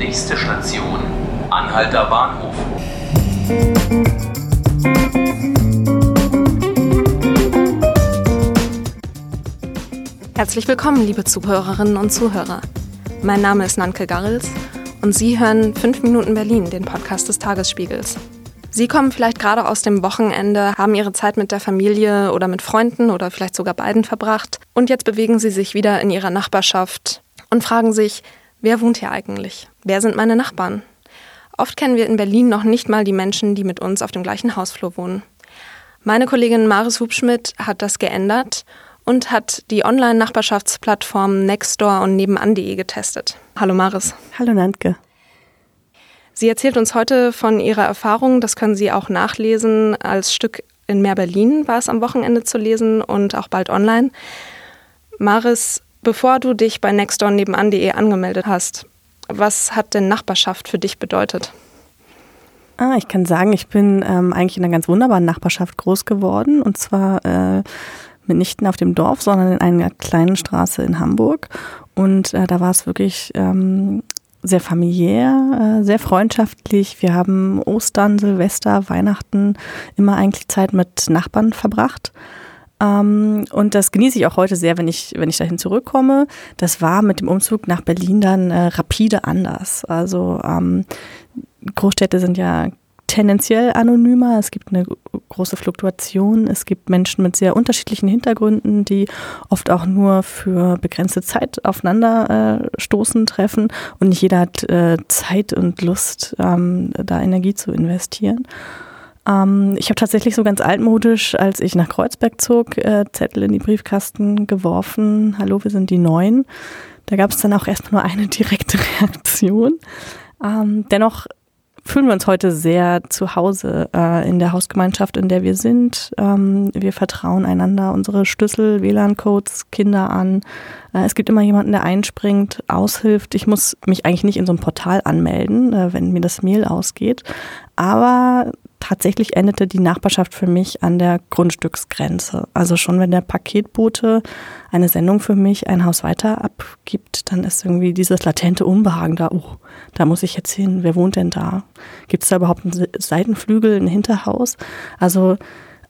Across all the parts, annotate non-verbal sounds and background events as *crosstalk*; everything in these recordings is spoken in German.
Nächste Station, Anhalter Bahnhof. Herzlich willkommen, liebe Zuhörerinnen und Zuhörer. Mein Name ist Nanke Garrels und Sie hören 5 Minuten Berlin, den Podcast des Tagesspiegels. Sie kommen vielleicht gerade aus dem Wochenende, haben Ihre Zeit mit der Familie oder mit Freunden oder vielleicht sogar beiden verbracht und jetzt bewegen Sie sich wieder in Ihrer Nachbarschaft und fragen sich, wer wohnt hier eigentlich? Wer sind meine Nachbarn? Oft kennen wir in Berlin noch nicht mal die Menschen, die mit uns auf dem gleichen Hausflur wohnen. Meine Kollegin Maris Hubschmidt hat das geändert und hat die Online-Nachbarschaftsplattformen Nextdoor und nebenan.de getestet. Hallo Maris. Hallo Nantke. Sie erzählt uns heute von ihrer Erfahrung, das können Sie auch nachlesen. Als Stück in Mehr Berlin war es am Wochenende zu lesen und auch bald online. Maris, bevor du dich bei Nextdoor nebenan.de angemeldet hast, was hat denn Nachbarschaft für dich bedeutet? Ah, ich kann sagen, ich bin ähm, eigentlich in einer ganz wunderbaren Nachbarschaft groß geworden und zwar äh, mitnichten auf dem Dorf, sondern in einer kleinen Straße in Hamburg. Und äh, da war es wirklich ähm, sehr familiär, äh, sehr freundschaftlich. Wir haben Ostern, Silvester, Weihnachten immer eigentlich Zeit mit Nachbarn verbracht. Ähm, und das genieße ich auch heute sehr, wenn ich, wenn ich dahin zurückkomme. Das war mit dem Umzug nach Berlin dann äh, rapide anders. Also ähm, Großstädte sind ja tendenziell anonymer. Es gibt eine große Fluktuation. Es gibt Menschen mit sehr unterschiedlichen Hintergründen, die oft auch nur für begrenzte Zeit aufeinander äh, stoßen, treffen. Und nicht jeder hat äh, Zeit und Lust, ähm, da Energie zu investieren. Ähm, ich habe tatsächlich so ganz altmodisch, als ich nach Kreuzberg zog, äh, Zettel in die Briefkasten geworfen. Hallo, wir sind die Neuen. Da gab es dann auch erstmal nur eine direkte *laughs* Reaktion. Ähm, dennoch fühlen wir uns heute sehr zu Hause äh, in der Hausgemeinschaft, in der wir sind. Ähm, wir vertrauen einander unsere Schlüssel, WLAN-Codes, Kinder an. Äh, es gibt immer jemanden, der einspringt, aushilft. Ich muss mich eigentlich nicht in so einem Portal anmelden, äh, wenn mir das Mail ausgeht. Aber tatsächlich endete die Nachbarschaft für mich an der Grundstücksgrenze. Also schon wenn der Paketbote eine Sendung für mich ein Haus weiter abgibt, dann ist irgendwie dieses latente Unbehagen da, oh, da muss ich jetzt hin, wer wohnt denn da? Gibt es da überhaupt einen Seitenflügel, ein Hinterhaus? Also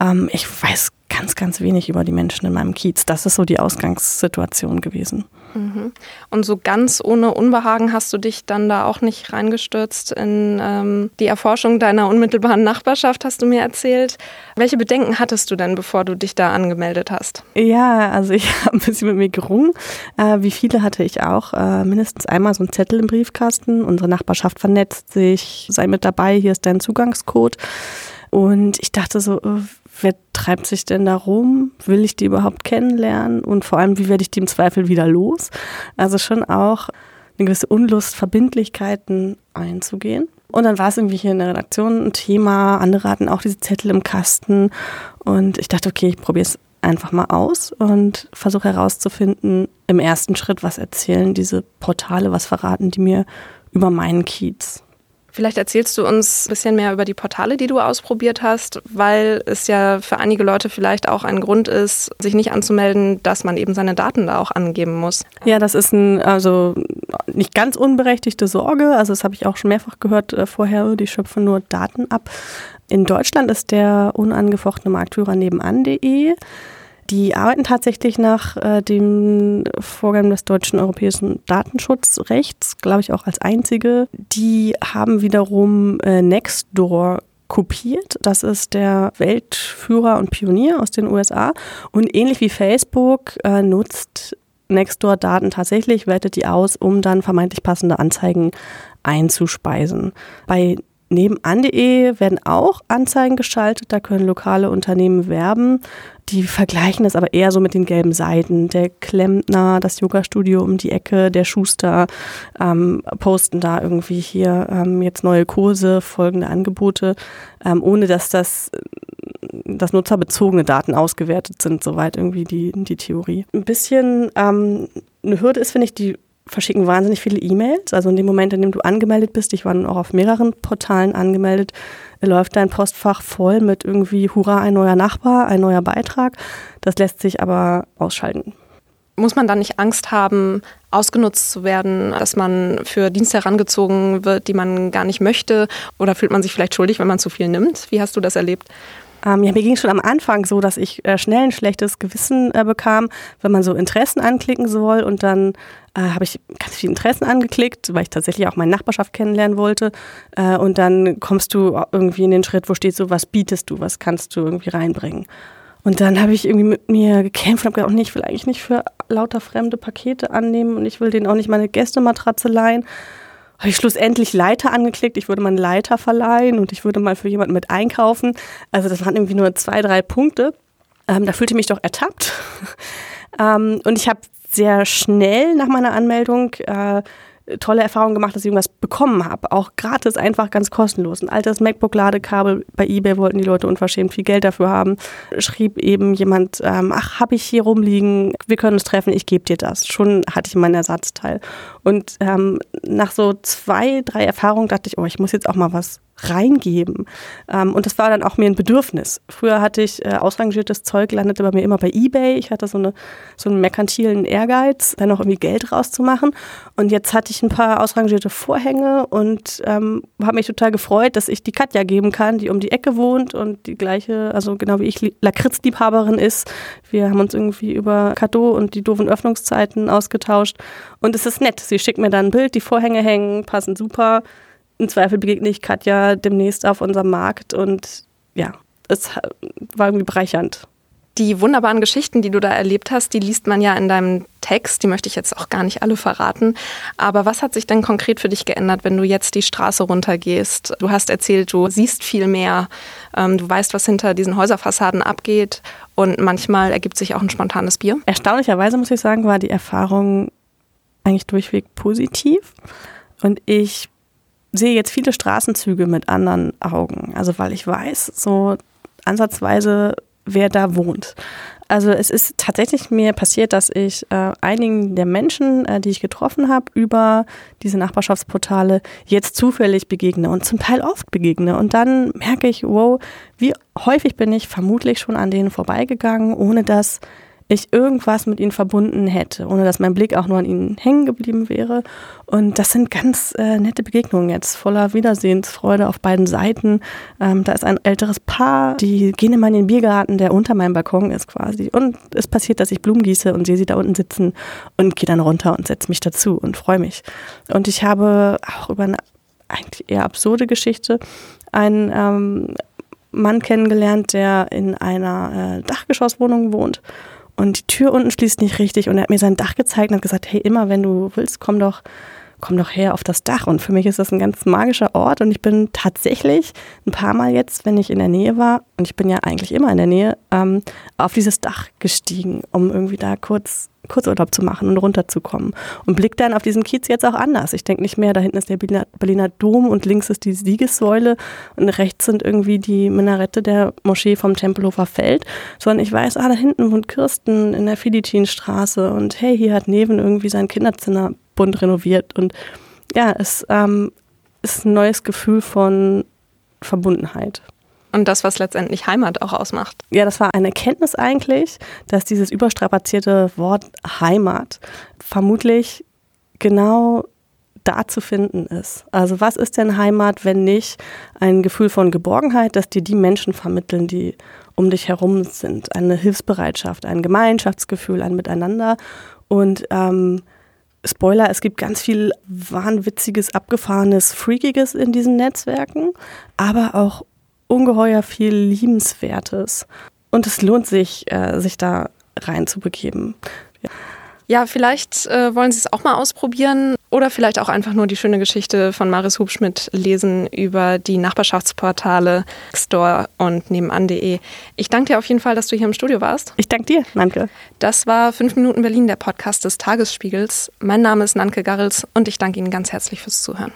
ähm, ich weiß ganz, ganz wenig über die Menschen in meinem Kiez. Das ist so die Ausgangssituation gewesen. Mhm. Und so ganz ohne Unbehagen hast du dich dann da auch nicht reingestürzt in ähm, die Erforschung deiner unmittelbaren Nachbarschaft, hast du mir erzählt. Welche Bedenken hattest du denn, bevor du dich da angemeldet hast? Ja, also ich *laughs* habe ein bisschen mit mir gerungen. Äh, wie viele hatte ich auch. Äh, mindestens einmal so ein Zettel im Briefkasten. Unsere Nachbarschaft vernetzt sich. Sei mit dabei, hier ist dein Zugangscode. Und ich dachte so, äh, wer treibt sich denn da rum? Will ich die überhaupt kennenlernen? Und vor allem, wie werde ich die im Zweifel wieder los? Also schon auch eine gewisse Unlust, Verbindlichkeiten einzugehen. Und dann war es irgendwie hier in der Redaktion ein Thema. Andere hatten auch diese Zettel im Kasten. Und ich dachte, okay, ich probiere es einfach mal aus und versuche herauszufinden, im ersten Schritt, was erzählen diese Portale, was verraten die mir über meinen Kiez. Vielleicht erzählst du uns ein bisschen mehr über die Portale, die du ausprobiert hast, weil es ja für einige Leute vielleicht auch ein Grund ist, sich nicht anzumelden, dass man eben seine Daten da auch angeben muss. Ja, das ist ein, also nicht ganz unberechtigte Sorge. Also das habe ich auch schon mehrfach gehört äh, vorher, die schöpfen nur Daten ab. In Deutschland ist der unangefochtene Marktführer nebenan.de. Die arbeiten tatsächlich nach äh, dem Vorgang des deutschen europäischen Datenschutzrechts, glaube ich auch als einzige. Die haben wiederum äh, Nextdoor kopiert. Das ist der Weltführer und Pionier aus den USA. Und ähnlich wie Facebook äh, nutzt Nextdoor Daten tatsächlich, wertet die aus, um dann vermeintlich passende Anzeigen einzuspeisen. Bei Nebenan.de werden auch Anzeigen geschaltet, da können lokale Unternehmen werben. Die vergleichen das aber eher so mit den gelben Seiten. Der Klempner, das Yoga-Studio um die Ecke, der Schuster ähm, posten da irgendwie hier ähm, jetzt neue Kurse, folgende Angebote, ähm, ohne dass das dass nutzerbezogene Daten ausgewertet sind, soweit irgendwie die, die Theorie. Ein bisschen ähm, eine Hürde ist, finde ich, die verschicken wahnsinnig viele E-Mails. Also in dem Moment, in dem du angemeldet bist, ich war auch auf mehreren Portalen angemeldet, läuft dein Postfach voll mit irgendwie Hurra, ein neuer Nachbar, ein neuer Beitrag. Das lässt sich aber ausschalten. muss man dann nicht Angst haben, ausgenutzt zu werden, dass man für Dienste herangezogen wird, die man gar nicht möchte? Oder fühlt man sich vielleicht schuldig, wenn man zu viel nimmt? Wie hast du das erlebt? Ähm, ja, mir ging es schon am Anfang so, dass ich äh, schnell ein schlechtes Gewissen äh, bekam, wenn man so Interessen anklicken soll. Und dann äh, habe ich ganz viele Interessen angeklickt, weil ich tatsächlich auch meine Nachbarschaft kennenlernen wollte. Äh, und dann kommst du irgendwie in den Schritt, wo steht so, was bietest du, was kannst du irgendwie reinbringen. Und dann habe ich irgendwie mit mir gekämpft und habe gedacht, oh nee, ich will eigentlich nicht für lauter fremde Pakete annehmen und ich will denen auch nicht meine Gästematratze leihen habe ich schlussendlich Leiter angeklickt. Ich würde mal einen Leiter verleihen und ich würde mal für jemanden mit einkaufen. Also das waren irgendwie nur zwei, drei Punkte. Ähm, da fühlte ich mich doch ertappt. *laughs* ähm, und ich habe sehr schnell nach meiner Anmeldung äh, tolle Erfahrungen gemacht, dass ich irgendwas bekommen habe. Auch gratis, einfach ganz kostenlos. Ein altes MacBook-Ladekabel bei eBay wollten die Leute unverschämt viel Geld dafür haben. Schrieb eben jemand, ähm, ach, habe ich hier rumliegen, wir können uns treffen, ich gebe dir das. Schon hatte ich meinen Ersatzteil. Und ähm, nach so zwei, drei Erfahrungen dachte ich, oh, ich muss jetzt auch mal was reingeben. Ähm, und das war dann auch mir ein Bedürfnis. Früher hatte ich äh, ausrangiertes Zeug, landete bei mir immer bei Ebay. Ich hatte so, eine, so einen merkantilen Ehrgeiz, da noch irgendwie Geld rauszumachen. Und jetzt hatte ich ein paar ausrangierte Vorhänge und ähm, habe mich total gefreut, dass ich die Katja geben kann, die um die Ecke wohnt und die gleiche, also genau wie ich, Lakritzliebhaberin ist. Wir haben uns irgendwie über Cadeau und die doofen Öffnungszeiten ausgetauscht. Und es ist nett. Sie schickt mir dann ein Bild, die Vorhänge hängen, passen super. Im Zweifel begegne ich Katja demnächst auf unserem Markt und ja, es war irgendwie bereichernd. Die wunderbaren Geschichten, die du da erlebt hast, die liest man ja in deinem Text. Die möchte ich jetzt auch gar nicht alle verraten. Aber was hat sich denn konkret für dich geändert, wenn du jetzt die Straße runtergehst? Du hast erzählt, du siehst viel mehr. Ähm, du weißt, was hinter diesen Häuserfassaden abgeht. Und manchmal ergibt sich auch ein spontanes Bier. Erstaunlicherweise muss ich sagen, war die Erfahrung eigentlich durchweg positiv. Und ich sehe jetzt viele Straßenzüge mit anderen Augen. Also weil ich weiß, so ansatzweise, wer da wohnt. Also es ist tatsächlich mir passiert, dass ich äh, einigen der Menschen, äh, die ich getroffen habe, über diese Nachbarschaftsportale jetzt zufällig begegne und zum Teil oft begegne. Und dann merke ich, wow, wie häufig bin ich vermutlich schon an denen vorbeigegangen, ohne dass ich irgendwas mit ihnen verbunden hätte, ohne dass mein Blick auch nur an ihnen hängen geblieben wäre. Und das sind ganz äh, nette Begegnungen jetzt, voller Wiedersehensfreude auf beiden Seiten. Ähm, da ist ein älteres Paar, die gehen immer in den Biergarten, der unter meinem Balkon ist quasi. Und es passiert, dass ich Blumen gieße und sehe sie da unten sitzen und gehe dann runter und setze mich dazu und freue mich. Und ich habe auch über eine eigentlich eher absurde Geschichte einen ähm, Mann kennengelernt, der in einer äh, Dachgeschosswohnung wohnt und die Tür unten schließt nicht richtig. Und er hat mir sein Dach gezeigt und hat gesagt, hey, immer wenn du willst, komm doch, komm doch her auf das Dach. Und für mich ist das ein ganz magischer Ort und ich bin tatsächlich ein paar Mal jetzt, wenn ich in der Nähe war, und ich bin ja eigentlich immer in der Nähe, ähm, auf dieses Dach gestiegen, um irgendwie da kurz Kurzurlaub zu machen und runterzukommen. Und blick dann auf diesen Kiez jetzt auch anders. Ich denke nicht mehr, da hinten ist der Berliner, Dom und links ist die Siegessäule und rechts sind irgendwie die Minarette der Moschee vom Tempelhofer Feld, sondern ich weiß, ah, da hinten wohnt Kirsten in der Fiditinstraße und hey, hier hat Neven irgendwie sein Kinderzimmer bunt renoviert und ja, es ähm, ist ein neues Gefühl von Verbundenheit und das, was letztendlich Heimat auch ausmacht. Ja, das war eine Erkenntnis eigentlich, dass dieses überstrapazierte Wort Heimat vermutlich genau da zu finden ist. Also was ist denn Heimat, wenn nicht ein Gefühl von Geborgenheit, dass dir die Menschen vermitteln, die um dich herum sind, eine Hilfsbereitschaft, ein Gemeinschaftsgefühl, ein Miteinander und ähm, Spoiler, es gibt ganz viel wahnwitziges, abgefahrenes, freakiges in diesen Netzwerken, aber auch ungeheuer viel Liebenswertes. Und es lohnt sich, äh, sich da reinzubegeben. Ja. Ja, vielleicht äh, wollen Sie es auch mal ausprobieren oder vielleicht auch einfach nur die schöne Geschichte von Maris Hubschmidt lesen über die Nachbarschaftsportale Store und nebenan.de. Ich danke dir auf jeden Fall, dass du hier im Studio warst. Ich danke dir, Nanke. Das war 5 Minuten Berlin, der Podcast des Tagesspiegels. Mein Name ist Nanke Garrels und ich danke Ihnen ganz herzlich fürs Zuhören.